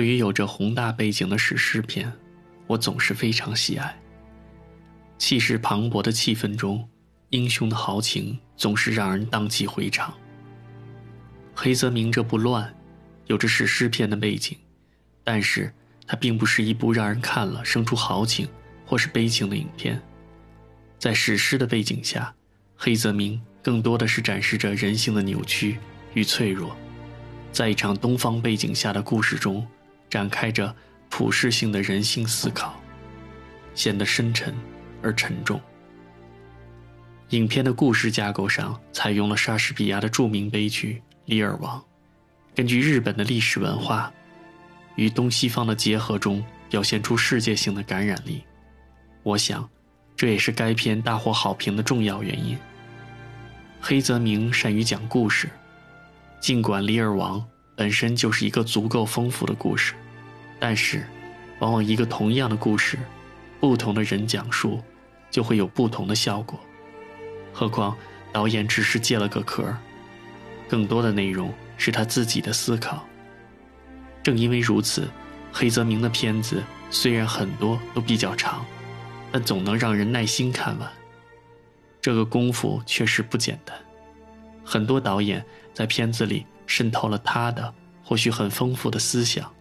对于有着宏大背景的史诗片，我总是非常喜爱。气势磅礴的气氛中，英雄的豪情总是让人荡气回肠。黑泽明这部《乱》，有着史诗片的背景，但是它并不是一部让人看了生出豪情或是悲情的影片。在史诗的背景下，黑泽明更多的是展示着人性的扭曲与脆弱，在一场东方背景下的故事中，展开着普世性的人性思考，显得深沉而沉重。影片的故事架构上采用了莎士比亚的著名悲剧。《李尔王》根据日本的历史文化与东西方的结合中，表现出世界性的感染力。我想，这也是该片大获好评的重要原因。黑泽明善于讲故事，尽管《李尔王》本身就是一个足够丰富的故事，但是，往往一个同样的故事，不同的人讲述，就会有不同的效果。何况导演只是借了个壳。更多的内容是他自己的思考。正因为如此，黑泽明的片子虽然很多都比较长，但总能让人耐心看完。这个功夫确实不简单。很多导演在片子里渗透了他的或许很丰富的思想，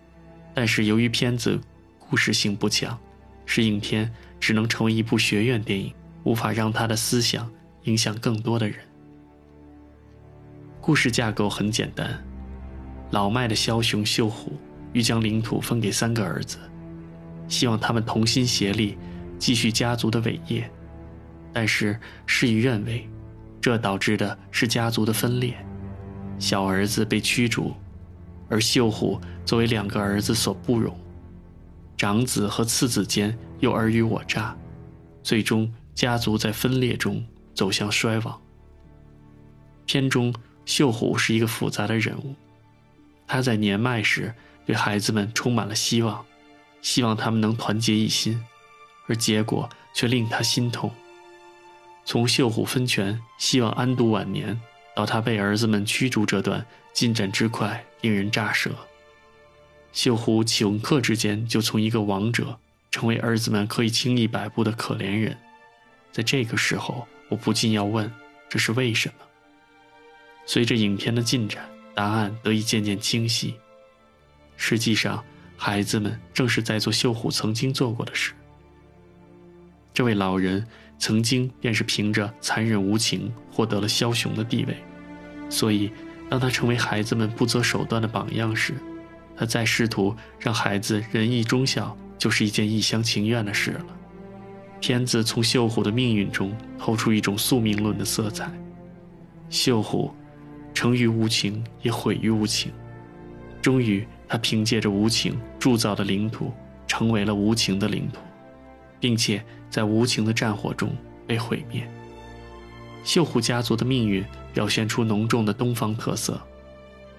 但是由于片子故事性不强，使影片只能成为一部学院电影，无法让他的思想影响更多的人。故事架构很简单，老迈的枭雄秀虎欲将领土分给三个儿子，希望他们同心协力继续家族的伟业，但是事与愿违，这导致的是家族的分裂，小儿子被驱逐，而秀虎作为两个儿子所不容，长子和次子间又尔虞我诈，最终家族在分裂中走向衰亡。片中。秀虎是一个复杂的人物，他在年迈时对孩子们充满了希望，希望他们能团结一心，而结果却令他心痛。从秀虎分权，希望安度晚年，到他被儿子们驱逐这段进展之快，令人咋舌。秀虎顷刻之间就从一个王者，成为儿子们可以轻易摆布的可怜人，在这个时候，我不禁要问：这是为什么？随着影片的进展，答案得以渐渐清晰。实际上，孩子们正是在做秀虎曾经做过的事。这位老人曾经便是凭着残忍无情获得了枭雄的地位，所以当他成为孩子们不择手段的榜样时，他再试图让孩子仁义忠孝，就是一件一厢情愿的事了。片子从秀虎的命运中透出一种宿命论的色彩，秀虎。成于无情，也毁于无情。终于，他凭借着无情铸造的领土，成为了无情的领土，并且在无情的战火中被毁灭。秀虎家族的命运表现出浓重的东方特色。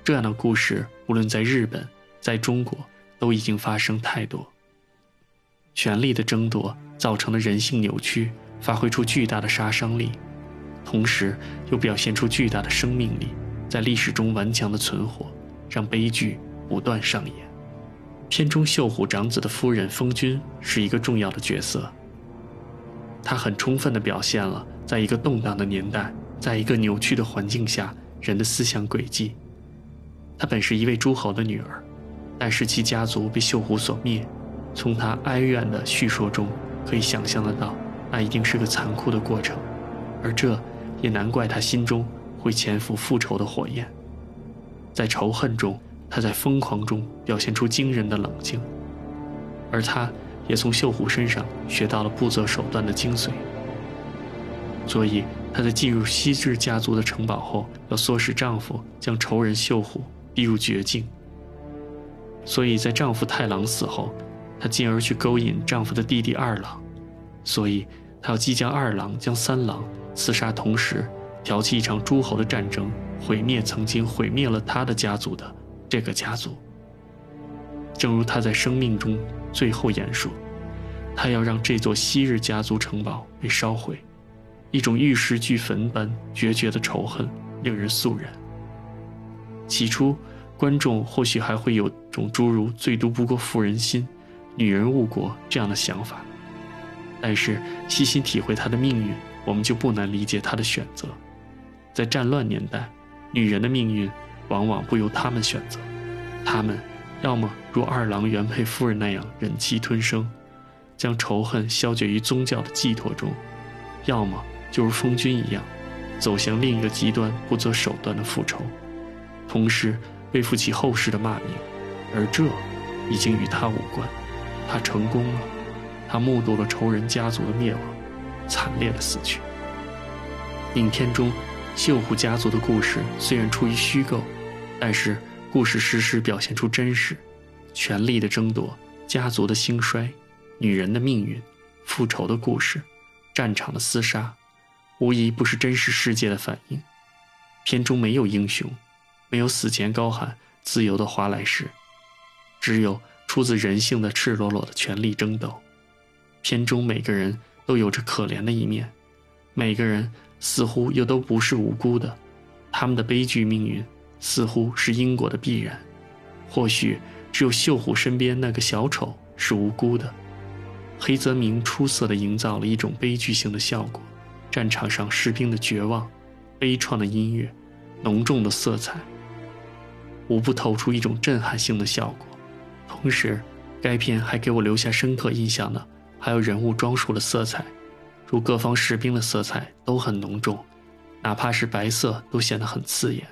这样的故事，无论在日本，在中国，都已经发生太多。权力的争夺造成的人性扭曲，发挥出巨大的杀伤力，同时又表现出巨大的生命力。在历史中顽强的存活，让悲剧不断上演。片中秀虎长子的夫人风君是一个重要的角色。她很充分地表现了在一个动荡的年代，在一个扭曲的环境下人的思想轨迹。她本是一位诸侯的女儿，但是其家族被秀虎所灭。从她哀怨的叙说中可以想象得到，那一定是个残酷的过程，而这也难怪她心中。会潜伏复仇的火焰，在仇恨中，他在疯狂中表现出惊人的冷静，而他也从秀虎身上学到了不择手段的精髓。所以，他在进入西至家族的城堡后，要唆使丈夫将仇人秀虎逼入绝境。所以在丈夫太郎死后，她进而去勾引丈夫的弟弟二郎，所以她要即将二郎将三郎刺杀，同时。挑起一场诸侯的战争，毁灭曾经毁灭了他的家族的这个家族。正如他在生命中最后演说，他要让这座昔日家族城堡被烧毁。一种玉石俱焚般决绝的仇恨，令人肃然。起初，观众或许还会有种诸如“最毒不过妇人心，女人误国”这样的想法，但是细心体会她的命运，我们就不难理解她的选择。在战乱年代，女人的命运往往不由他们选择，他们要么如二郎原配夫人那样忍气吞声，将仇恨消解于宗教的寄托中，要么就如风君一样，走向另一个极端不择手段的复仇，同时背负起后世的骂名。而这已经与他无关，他成功了，他目睹了仇人家族的灭亡，惨烈的死去。影片中。秀虎家族的故事虽然出于虚构，但是故事时时表现出真实：权力的争夺、家族的兴衰、女人的命运、复仇的故事、战场的厮杀，无疑不是真实世界的反应。片中没有英雄，没有死前高喊“自由的华莱士”，只有出自人性的赤裸裸的权力争斗。片中每个人都有着可怜的一面，每个人。似乎又都不是无辜的，他们的悲剧命运似乎是因果的必然。或许只有秀虎身边那个小丑是无辜的。黑泽明出色地营造了一种悲剧性的效果，战场上士兵的绝望、悲怆的音乐、浓重的色彩，无不透出一种震撼性的效果。同时，该片还给我留下深刻印象的，还有人物装束的色彩。如各方士兵的色彩都很浓重，哪怕是白色都显得很刺眼。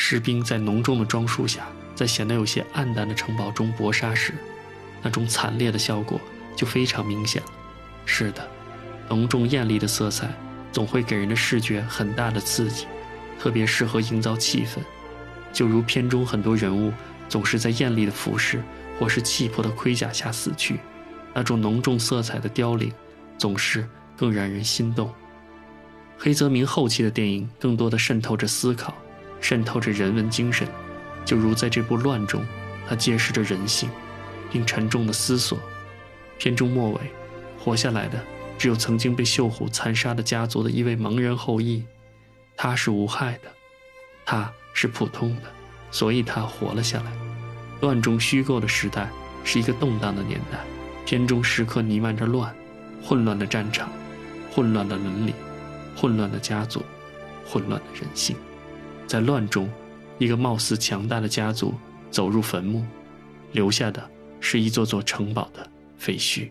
士兵在浓重的装束下，在显得有些暗淡的城堡中搏杀时，那种惨烈的效果就非常明显了。是的，浓重艳丽的色彩总会给人的视觉很大的刺激，特别适合营造气氛。就如片中很多人物总是在艳丽的服饰或是气魄的盔甲下死去，那种浓重色彩的凋零，总是。更让人心动。黑泽明后期的电影更多的渗透着思考，渗透着人文精神，就如在这部《乱》中，他揭示着人性，并沉重的思索。片中末尾，活下来的只有曾经被秀虎残杀的家族的一位盲人后裔，他是无害的，他是普通的，所以他活了下来。乱中虚构的时代是一个动荡的年代，片中时刻弥漫着乱，混乱的战场。混乱的伦理，混乱的家族，混乱的人性，在乱中，一个貌似强大的家族走入坟墓，留下的是一座座城堡的废墟。